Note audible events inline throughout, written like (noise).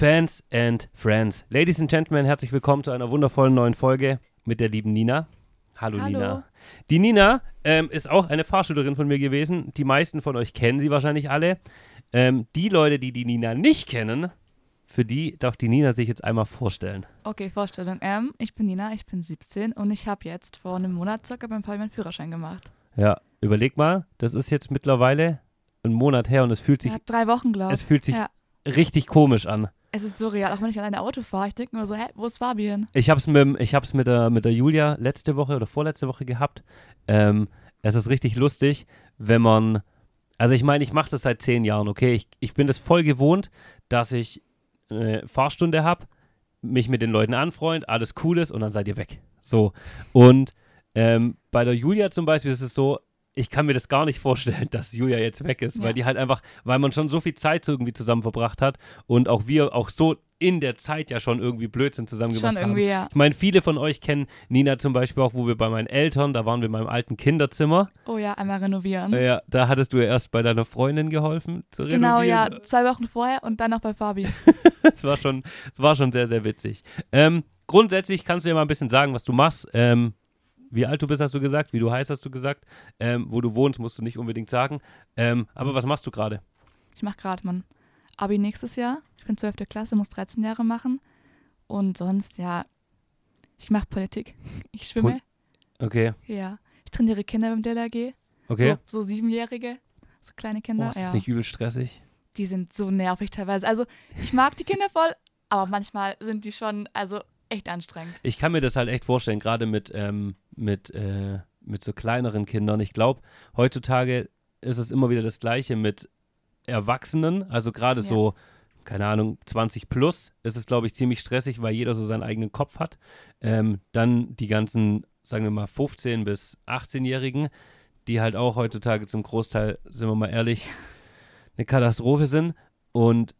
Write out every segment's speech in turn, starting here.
Fans and Friends. Ladies and Gentlemen, herzlich willkommen zu einer wundervollen neuen Folge mit der lieben Nina. Hallo, Hallo. Nina. Die Nina ähm, ist auch eine Fahrschülerin von mir gewesen. Die meisten von euch kennen sie wahrscheinlich alle. Ähm, die Leute, die die Nina nicht kennen, für die darf die Nina sich jetzt einmal vorstellen. Okay, Vorstellung. Ähm, ich bin Nina, ich bin 17 und ich habe jetzt vor einem Monat circa beim Fabi meinen Führerschein gemacht. Ja, überleg mal, das ist jetzt mittlerweile ein Monat her und es fühlt sich, Ja, drei Wochen, glaube es ich. fühlt sich Ja. richtig komisch an. Es ist surreal, auch wenn ich alleine Auto fahre. Ich denke mir so, hä, wo ist Fabi hin? Ich habe es mit, ich hab's mit, der, mit der Julia letzte Woche oder vorletzte Woche gehabt. Ähm, es ist richtig lustig, wenn man. Also, ich meine, ich mache das seit zehn Jahren, okay? Ich, ich bin das voll gewohnt, dass ich eine Fahrstunde habe, mich mit den Leuten anfreund, alles cool ist und dann seid ihr weg. So. Und ähm, bei der Julia zum Beispiel ist es so, ich kann mir das gar nicht vorstellen, (laughs) dass Julia jetzt weg ist, weil Ja. die halt einfach, weil man schon so viel Zeit irgendwie zusammen verbracht hat und auch wir auch so in der Zeit ja schon irgendwie Blödsinn zusammen gemacht Schon haben. ja. Ich meine, viele von euch kennen Nina zum Beispiel auch, wo wir bei meinen Eltern, da waren wir in meinem alten Kinderzimmer. Oh ja, einmal renovieren. Ja, da hattest du ja erst bei deiner Freundin geholfen zu genau, renovieren. ja. Zwei Wochen vorher und dann noch bei Fabi. (laughs) Es war schon, es war schon sehr, sehr witzig. Ähm, grundsätzlich kannst du ja mal ein bisschen sagen, was du machst. Ähm, wie alt du bist, hast du gesagt. Wie du heißt, hast du gesagt. Ähm, wo du wohnst, musst du nicht unbedingt sagen. Ähm, aber was machst du gerade? Ich mache gerade mein Abi nächstes Jahr. Ich bin 12. Klasse, muss 13 Jahre machen. Und sonst, ja, ich mache Politik. (laughs) Ich schwimme. Okay, ja. Ich trainiere Kinder beim DLRG. okay. So, so Siebenjährige. So kleine oh, Kinder. ist das ja. nicht übel stressig? die sind so nervig teilweise. Also ich mag die Kinder voll, aber manchmal sind die schon, also echt anstrengend. Ich kann mir das halt echt vorstellen, gerade mit, ähm, mit, äh, mit so kleineren Kindern. Ich glaube, heutzutage ist es immer wieder das Gleiche mit Erwachsenen. Also gerade Ja. so, keine Ahnung, 20 plus ist es, glaube ich, ziemlich stressig, weil jeder so seinen eigenen Kopf hat. Ähm, dann die ganzen, sagen wir mal, 15- bis 18-Jährigen, die halt auch heutzutage zum Großteil, sind wir mal ehrlich, eine Katastrophe sind. Und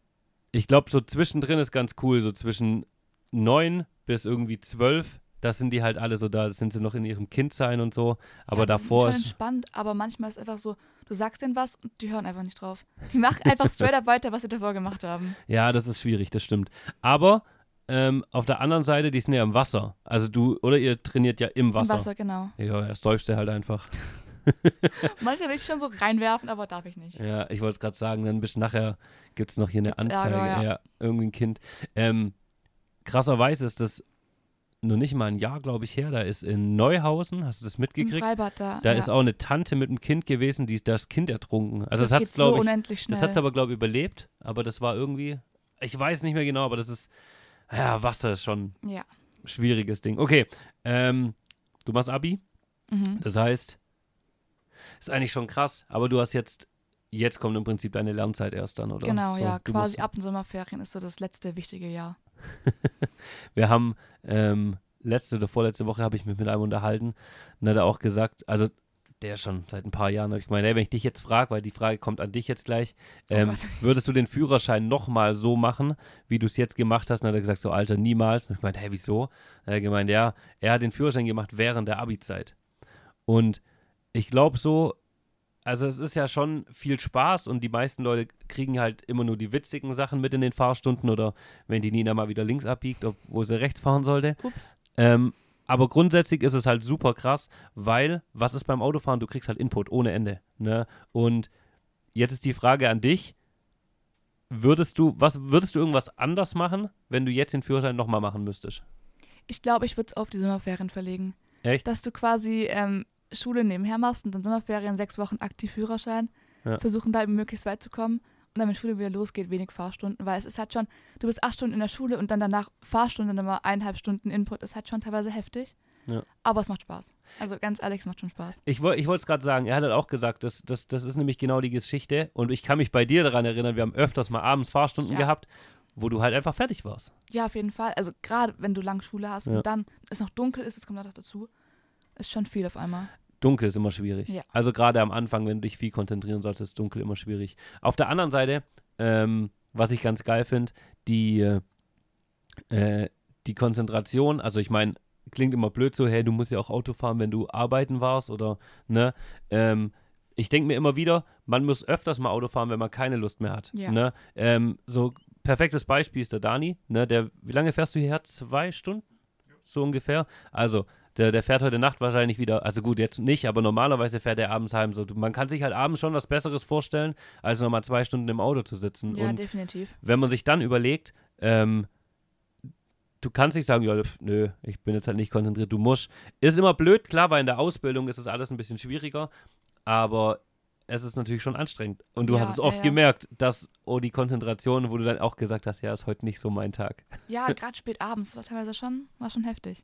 ich glaube, so zwischendrin ist ganz cool, so zwischen 9 bis irgendwie 12, das sind die halt alle so da, sind sie noch in ihrem Kindsein und so. Aber ja, die davor schon ist. entspannt, aber manchmal ist einfach so, du sagst denen was und die hören einfach nicht drauf. Die machen einfach straight up weiter, was sie davor gemacht haben. (laughs) Ja, das ist schwierig, das stimmt. Aber ähm, auf der anderen Seite, die sind ja im Wasser. Also du, oder ihr trainiert ja im Wasser. Im Wasser, genau. Ja, erst läufst du halt einfach. (laughs) Manchmal will ich schon so reinwerfen, aber darf ich nicht. Ja, ich wollte es gerade sagen, dann bist nachher, gibt es noch hier eine Gibt's Anzeige. Ärger, ja. irgendwie ein Kind. Ähm, krasserweise ist das noch nicht mal ein Jahr, glaube ich, her. Da ist in Neuhausen, hast du das Im mitgekriegt? Freibad da. Da ja. ist auch eine Tante mit einem Kind gewesen, die das Kind ertrunken. Also das, das hat geht es, so glaube ich, unendlich schnell. das hat's aber, glaube ich, überlebt. Aber das war irgendwie, ich weiß nicht mehr genau, aber das ist, ja, Wasser ist schon ja. ein schwieriges Ding. Okay, ähm, du machst Abi, Mhm. das heißt, ist eigentlich schon krass, aber du hast jetzt, jetzt kommt im Prinzip deine Lernzeit erst dann, oder? Genau, So, ja. Quasi ab den Sommerferien ist so das letzte wichtige Jahr. (laughs) Wir haben ähm, letzte oder vorletzte Woche habe ich mich mit einem unterhalten und hat er auch gesagt, also der schon seit ein paar Jahren, habe ich gemeint, hey, wenn ich dich jetzt frage, weil die Frage kommt an dich jetzt gleich, ähm, Oh (laughs) würdest du den Führerschein nochmal so machen, wie du es jetzt gemacht hast? Und dann hat er gesagt, so Alter, niemals. Und ich meinte, hey, wieso? Dann hat er gemeint, ja, er hat den Führerschein gemacht während der Abi-Zeit. Und ich glaube so, also es ist ja schon viel Spaß und die meisten Leute kriegen halt immer nur die witzigen Sachen mit in den Fahrstunden oder wenn die Nina mal wieder links abbiegt, obwohl sie rechts fahren sollte. Ups. Ähm, aber grundsätzlich ist es halt super krass, weil was ist beim Autofahren? Du kriegst halt Input ohne Ende. Ne? Und jetzt ist die Frage an dich: Würdest du, was würdest du irgendwas anders machen, wenn du jetzt den Führerschein nochmal machen müsstest? Ich glaube, ich würde es auf die Sommerferien verlegen. Echt? Dass du quasi ähm, Schule nebenher machst und dann Sommerferien sechs Wochen aktiv Führerschein, Ja. versuchen da eben möglichst weit zu kommen und dann, wenn Schule wieder losgeht, wenig Fahrstunden, weil es ist halt schon, du bist acht Stunden in der Schule und dann danach Fahrstunde nochmal eineinhalb Stunden Input, ist halt schon teilweise heftig. Ja. Aber es macht Spaß. Also ganz ehrlich, es macht schon Spaß. Ich, woll- ich wollte es gerade sagen, er hat halt auch gesagt, das, das, das ist nämlich genau die Geschichte. Und ich kann mich bei dir daran erinnern, wir haben öfters mal abends Fahrstunden Ja. gehabt, wo du halt einfach fertig warst. Ja, auf jeden Fall. Also gerade wenn du lang Schule hast Ja. und dann es noch dunkel ist, das kommt noch dazu, ist schon viel auf einmal. Dunkel ist immer schwierig. Ja. Also gerade am Anfang, wenn du dich viel konzentrieren solltest, ist dunkel immer schwierig. Auf der anderen Seite, ähm, was ich ganz geil finde, die, äh, äh, die Konzentration, also ich meine, klingt immer blöd so, hey, du musst ja auch Auto fahren, wenn du arbeiten warst oder, ne, ähm, ich denke mir immer wieder, man muss öfters mal Auto fahren, wenn man keine Lust mehr hat. Ja. Ne? Ähm, so perfektes Beispiel ist der Dani, ne, der, wie lange fährst du hierher? Zwei Stunden? So ungefähr. Also, der, der fährt heute Nacht wahrscheinlich wieder, also gut, jetzt nicht, aber normalerweise fährt er abends heim. So, man kann sich halt abends schon was Besseres vorstellen, als nochmal zwei Stunden im Auto zu sitzen. Ja, Und definitiv. wenn man sich dann überlegt, ähm, du kannst nicht sagen, ja, nö, ich bin jetzt halt nicht konzentriert, du musst. Ist immer blöd, klar, weil in der Ausbildung ist das alles ein bisschen schwieriger, aber es ist natürlich schon anstrengend. Und du Ja, hast es ja, oft ja. gemerkt, dass, oh, die Konzentration, wo du dann auch gesagt hast, ja, ist heute nicht so mein Tag. Ja, (laughs) gerade spät abends war teilweise schon, war schon heftig.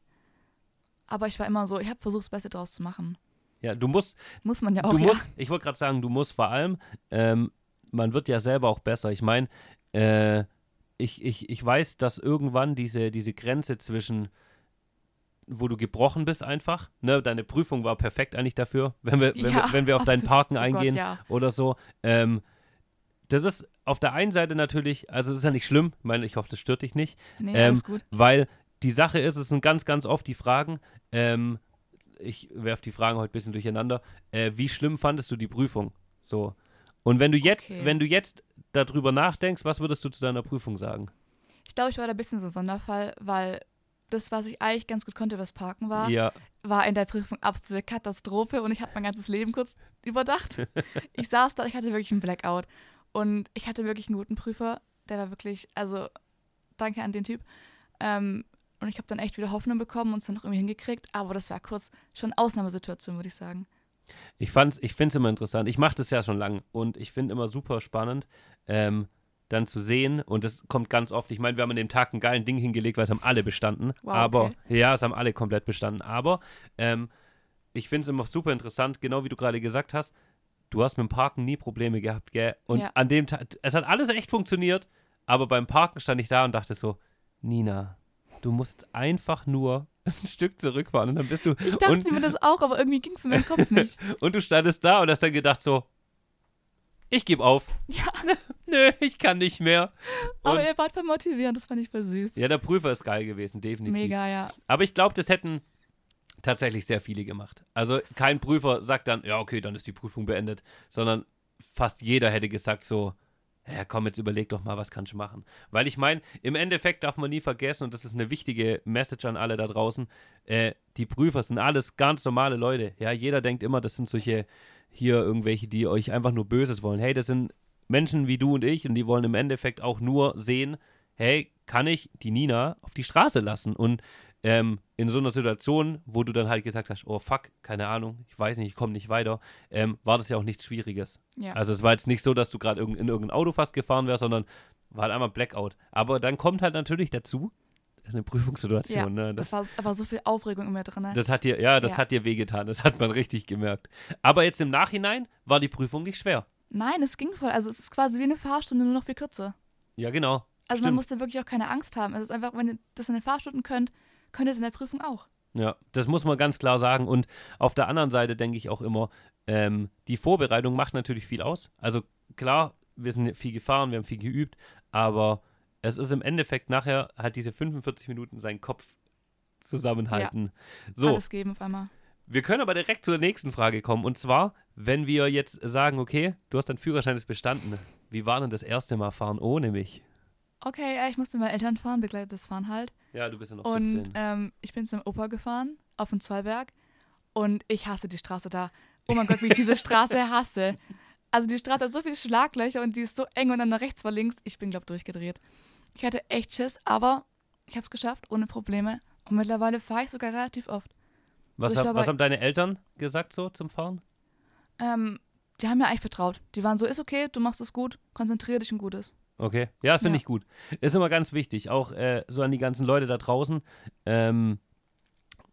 Aber ich war immer so, ich habe versucht, das Beste draus zu machen. Ja, du musst, Muss man ja auch. du ja. musst, ich wollte gerade sagen, du musst vor allem, ähm, man wird ja selber auch besser. Ich meine, äh, ich, ich, ich weiß, dass irgendwann diese, diese Grenze zwischen, wo du gebrochen bist einfach, ne, deine Prüfung war perfekt eigentlich dafür, wenn wir, wenn, Ja, wir, wenn wir auf deinen. Parken Oh Gott, eingehen ja. oder so. Ähm, das ist auf der einen Seite natürlich, also es ist ja nicht schlimm, ich meine, ich hoffe, das stört dich nicht, Nee, Ähm, alles gut. weil die Sache ist, es sind ganz, ganz oft die Fragen, ähm, ich werfe die Fragen heute ein bisschen durcheinander, äh, wie schlimm fandest du die Prüfung? So. Und wenn du jetzt, Okay. wenn du jetzt darüber nachdenkst, was würdest du zu deiner Prüfung sagen? Ich glaube, ich war da ein bisschen so ein Sonderfall, weil das, was ich eigentlich ganz gut konnte, was Parken war, Ja, war in der Prüfung absolute Katastrophe und ich habe mein ganzes Leben kurz überdacht. (laughs) ich saß da, ich hatte wirklich einen Blackout und ich hatte wirklich einen guten Prüfer, der war wirklich, also danke an den Typ. Ähm, und ich habe dann echt wieder Hoffnung bekommen und es dann noch irgendwie hingekriegt, aber das war kurz schon Ausnahmesituation, würde ich sagen. ich fand's, ich finde es immer interessant. Ich mache das ja schon lang und ich finde immer super spannend, ähm, dann zu sehen, und das kommt ganz oft, ich meine, wir haben an dem Tag einen geilen Ding hingelegt, weil es haben alle bestanden. Wow, aber, okay. ja, es haben alle komplett bestanden. Aber ähm, ich finde es immer super interessant, genau wie du gerade gesagt hast, du hast mit dem Parken nie Probleme gehabt, gell? Und Ja. an dem Tag, es hat alles echt funktioniert, aber beim Parken stand ich da und dachte so, Nina, du musst einfach nur (laughs) ein Stück zurückfahren und dann bist du Ich dachte und, mir das auch, aber irgendwie ging es in meinem Kopf nicht. (laughs) und du standest da und hast dann gedacht so, ich gebe auf. Ja. (laughs) Nö, ich kann nicht mehr. Und, Aber ihr wart voll motivierend, das fand ich voll süß. ja, der Prüfer ist geil gewesen, definitiv. Mega, ja. Aber ich glaube, das hätten tatsächlich sehr viele gemacht. Also kein Prüfer sagt dann, ja, okay, dann ist die Prüfung beendet, sondern fast jeder hätte gesagt so, ja, komm, jetzt überleg doch mal, was kannst du machen. Weil ich meine, im Endeffekt darf man nie vergessen, und das ist eine wichtige Message an alle da draußen, äh, die Prüfer sind alles ganz normale Leute. Ja, jeder denkt immer, das sind solche hier irgendwelche, die euch einfach nur Böses wollen. Hey, das sind Menschen wie du und ich und die wollen im Endeffekt auch nur sehen, hey, kann ich die Nina auf die Straße lassen? Und ähm, in so einer Situation, wo du dann halt gesagt hast, oh fuck, keine Ahnung, ich weiß nicht, ich komme nicht weiter, ähm, war das ja auch nichts Schwieriges. ja. Also es war jetzt nicht so, dass du gerade in irgendein Auto fast gefahren wärst, sondern war halt einmal Blackout. Aber dann kommt halt natürlich dazu, das ist eine Prüfungssituation, ja, ne? das, Das, war aber so viel Aufregung in mir drin. das hat dir, ja, das Ja. hat dir wehgetan, das hat man richtig gemerkt. Aber jetzt im Nachhinein war die Prüfung nicht schwer. Nein, es ging voll. Also es ist quasi wie eine Fahrstunde, nur noch viel kürzer. Ja, genau. Also Stimmt. man musste wirklich auch keine Angst haben. Es ist einfach, wenn ihr das in den Fahrstunden könnt, könnt ihr es in der Prüfung auch. Ja, das muss man ganz klar sagen. Und auf der anderen Seite denke ich auch immer, ähm, die Vorbereitung macht natürlich viel aus. Also klar, wir sind viel gefahren, wir haben viel geübt, aber es ist im Endeffekt nachher halt diese 45 Minuten seinen Kopf zusammenhalten. So, Alles geben auf einmal. wir können aber direkt zur nächsten Frage kommen. Und zwar, wenn wir jetzt sagen, okay, du hast deinen Führerschein jetzt bestanden. Wie war denn das erste Mal fahren ohne mich? Okay, ja, ich musste mit meinen Eltern fahren, begleitetes Fahren halt. Ja, du bist ja noch Und 17. ähm, ich bin zu einem Opa gefahren, auf den Zollberg. Und ich hasse die Straße da. Oh mein Gott, wie ich diese Straße (laughs) hasse. Also die Straße hat so viele Schlaglöcher und die ist so eng und dann nach rechts vor links. Ich bin, glaube durchgedreht. Ich hatte echt Schiss, aber ich habe es geschafft, ohne Probleme. Und mittlerweile fahre ich sogar relativ oft. was, ich hab, was haben deine Eltern gesagt so zum Fahren? Ähm, die haben mir eigentlich vertraut. Die waren so, ist okay, du machst es gut, konzentriere dich und gut ist. Okay, ja, finde Ja. ich gut. Ist immer ganz wichtig, auch äh, so an die ganzen Leute da draußen. Ähm,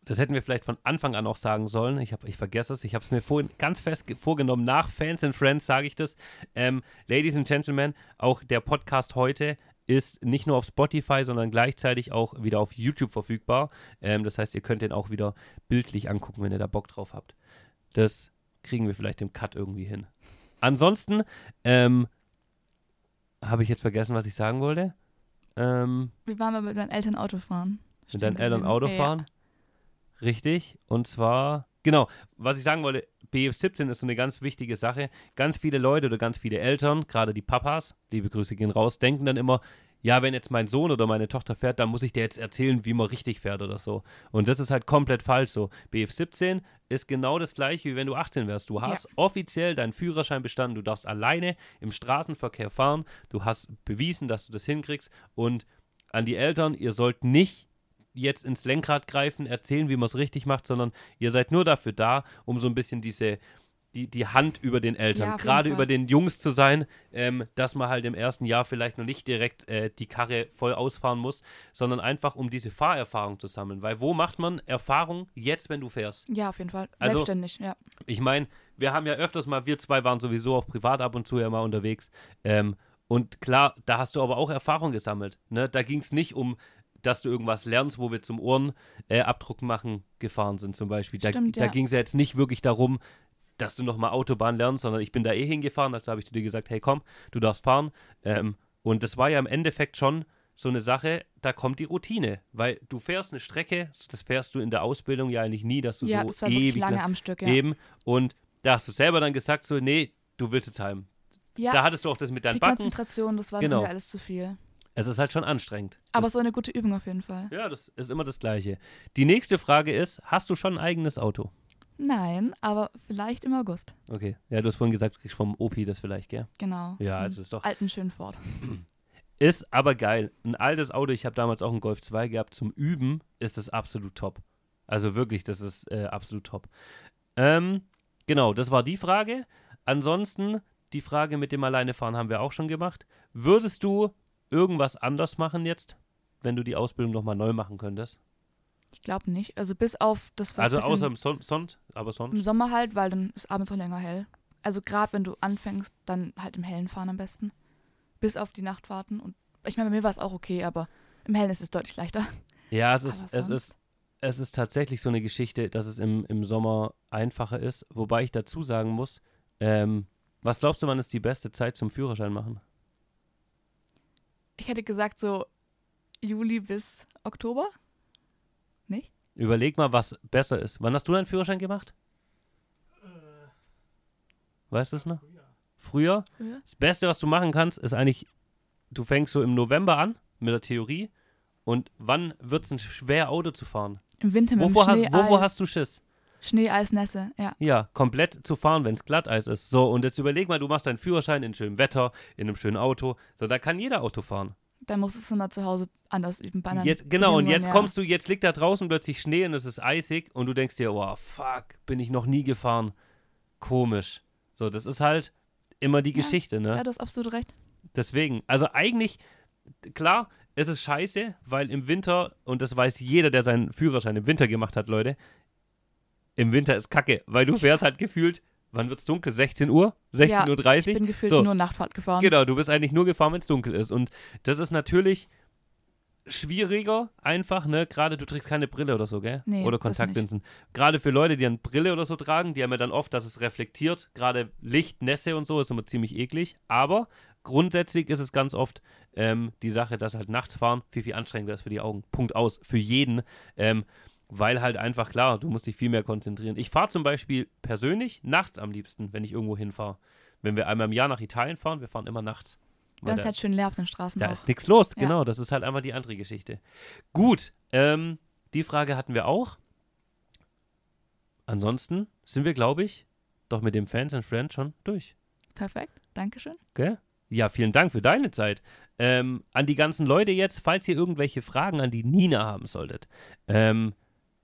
das hätten wir vielleicht von Anfang an auch sagen sollen. Ich, hab, ich vergesse es. Ich habe es mir vorhin ganz fest ge- vorgenommen. Nach Fans and Friends sage ich das. Ähm, Ladies and Gentlemen, auch der Podcast heute ist nicht nur auf Spotify, sondern gleichzeitig auch wieder auf YouTube verfügbar. Ähm, das heißt, ihr könnt den auch wieder bildlich angucken, wenn ihr da Bock drauf habt. Das kriegen wir vielleicht im Cut irgendwie hin. Ansonsten ähm, habe ich jetzt vergessen, was ich sagen wollte. Ähm, Wie waren wir mit meinen Eltern Auto fahren? mit deinen Eltern geblieben. Auto Ja. Richtig. Und zwar, genau, was ich sagen wollte, BF17 ist so eine ganz wichtige Sache. Ganz viele Leute oder ganz viele Eltern, gerade die Papas, liebe Grüße gehen raus, denken dann immer, ja, wenn jetzt mein Sohn oder meine Tochter fährt, dann muss ich dir jetzt erzählen, wie man richtig fährt oder so. Und das ist halt komplett falsch so. BF17 ist genau das gleiche, wie wenn du 18 wärst. Du hast ja. offiziell deinen Führerschein bestanden, du darfst alleine im Straßenverkehr fahren, du hast bewiesen, dass du das hinkriegst und an die Eltern, ihr sollt nicht jetzt ins Lenkrad greifen, erzählen, wie man es richtig macht, sondern ihr seid nur dafür da, um so ein bisschen diese die, die Hand über den Eltern, ja, gerade über den Jungs zu sein, ähm, dass man halt im ersten Jahr vielleicht noch nicht direkt äh, die Karre voll ausfahren muss, sondern einfach um diese Fahrerfahrung zu sammeln. Weil wo macht man Erfahrung jetzt, wenn du fährst? Ja, auf jeden Fall. Also, Selbstständig, ja. Ich meine, wir haben ja öfters mal, wir zwei waren sowieso auch privat ab und zu ja mal unterwegs. Ähm, und klar, da hast du aber auch Erfahrung gesammelt. Ne? Da ging es nicht um dass du irgendwas lernst, wo wir zum Ohrenabdruck äh, machen gefahren sind zum Beispiel. Da, Stimmt, da ja. ging es ja jetzt nicht wirklich darum, dass du nochmal Autobahn lernst, sondern ich bin da eh hingefahren, also habe ich zu dir gesagt, hey komm, du darfst fahren. Ähm, und das war ja im Endeffekt schon so eine Sache, da kommt die Routine, weil du fährst eine Strecke, das fährst du in der Ausbildung ja eigentlich nie, dass du ja, so das war ewig lange am Stück, ja. eben und da hast du selber dann gesagt so, nee, du willst jetzt heim. Ja, da hattest du auch das mit deinen die Backen. Konzentration, das war genau. alles zu viel. Es ist halt schon anstrengend. Aber das, so eine gute Übung auf jeden Fall. Ja, das ist immer das Gleiche. Die nächste Frage ist: Hast du schon ein eigenes Auto? Nein, aber vielleicht im August. Okay. Ja, du hast vorhin gesagt, du kriegst vom Opi das vielleicht, gell? Genau. Ja, also ist doch. Alten schönen Ford. (clears throat) Ist aber geil. Ein altes Auto, ich habe damals auch einen Golf 2 gehabt, zum Üben ist das absolut top. Also wirklich, das ist äh, absolut top. Ähm, genau, das war die Frage. Ansonsten, die Frage mit dem Alleinefahren haben wir auch schon gemacht. Würdest du irgendwas anders machen jetzt, wenn du die Ausbildung nochmal neu machen könntest? Ich glaube nicht. Also bis auf das war Also außer im Son Sonnt, aber sonst? Im Sommer halt, weil dann ist abends auch länger hell. Also gerade wenn du anfängst, dann halt im Hellen fahren am besten. Bis auf die Nachtfahrten. Und ich meine, bei mir war es auch okay, aber im Hellen ist es deutlich leichter. Ja, es ist, es ist, es ist tatsächlich so eine Geschichte, dass es im, im Sommer einfacher ist. Wobei ich dazu sagen muss, ähm, was glaubst du, wann ist die beste Zeit zum Führerschein machen? Ich hätte gesagt so Juli bis Oktober. Überleg mal, was besser ist. Wann hast du deinen Führerschein gemacht? Äh, weißt du es noch? Früher. Früher? Das Beste, was du machen kannst, ist eigentlich, du fängst so im November an mit der Theorie. Und wann wird es ein schwer, Auto zu fahren? Im Winter mit wovor, Schnee, hast, wovor hast du Schiss? Schnee, Eis, Nässe, ja. Ja, komplett zu fahren, wenn es Glatteis ist. So, und jetzt überleg mal, du machst deinen Führerschein in schönem Wetter, in einem schönen Auto. So, da kann jeder Auto fahren. Dann musst du es immer zu Hause anders üben. Bei jetzt, genau, und jetzt ja. kommst du, jetzt liegt da draußen plötzlich Schnee und es ist eisig und du denkst dir, oh, fuck, bin ich noch nie gefahren. Komisch. So, das ist halt immer die ja, Geschichte, ne? Ja, du hast absolut recht. Deswegen, also eigentlich, klar, es ist scheiße, weil im Winter, und das weiß jeder, der seinen Führerschein im Winter gemacht hat, Leute, im Winter ist kacke, weil du (laughs) fährst halt gefühlt, wann wird es dunkel? 16 Uhr? 16.30 ja, Uhr? Ich bin gefühlt so. nur Nachtfahrt gefahren. Genau, du bist eigentlich nur gefahren, wenn es dunkel ist. Und das ist natürlich schwieriger, einfach, ne? Gerade du trägst keine Brille oder so, gell? Nee, oder Kontaktlinsen. Gerade für Leute, die eine Brille oder so tragen, die haben ja dann oft, dass es reflektiert. Gerade Licht, Nässe und so ist immer ziemlich eklig. Aber grundsätzlich ist es ganz oft ähm, die Sache, dass halt nachts fahren viel, viel anstrengender ist für die Augen. Punkt aus. Für jeden. Ähm, weil halt einfach klar, du musst dich viel mehr konzentrieren. Ich fahre zum Beispiel persönlich nachts am liebsten, wenn ich irgendwo hinfahre. Wenn wir einmal im Jahr nach Italien fahren, wir fahren immer nachts. Dann ist halt schön leer auf den Straßen. Da auch. ist nichts los, ja. genau. Das ist halt einfach die andere Geschichte. Gut, ähm, die Frage hatten wir auch. Ansonsten sind wir, glaube ich, doch mit dem Fans and Friends schon durch. Perfekt, Dankeschön. Okay. Ja, vielen Dank für deine Zeit. Ähm, an die ganzen Leute jetzt, falls ihr irgendwelche Fragen an die Nina haben solltet, ähm,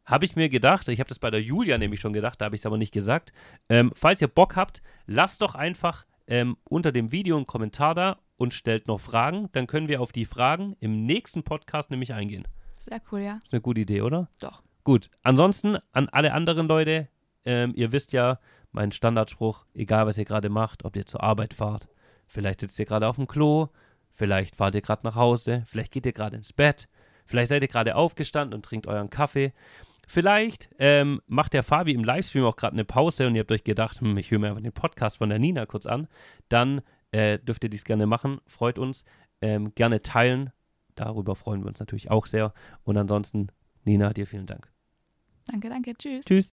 habe ich mir gedacht, ich habe das bei der Julia nämlich schon gedacht, da habe ich es aber nicht gesagt. Ähm, falls ihr Bock habt, lasst doch einfach ähm, unter dem Video einen Kommentar da und stellt noch Fragen. Dann können wir auf die Fragen im nächsten Podcast nämlich eingehen. Sehr cool, ja. Ist eine gute Idee, oder? Doch. Gut. Ansonsten an alle anderen Leute, ähm, ihr wisst ja, mein Standardspruch, egal was ihr gerade macht, ob ihr zur Arbeit fahrt, vielleicht sitzt ihr gerade auf dem Klo, vielleicht fahrt ihr gerade nach Hause, vielleicht geht ihr gerade ins Bett, vielleicht seid ihr gerade aufgestanden und trinkt euren Kaffee. Vielleicht ähm, macht der Fabi im Livestream auch gerade eine Pause und ihr habt euch gedacht, hm, ich höre mir einfach den Podcast von der Nina kurz an. Dann äh, dürft ihr dies gerne machen. Freut uns. Ähm, gerne teilen. Darüber freuen wir uns natürlich auch sehr. Und ansonsten, Nina, dir vielen Dank. Danke, danke. Tschüss. Tschüss.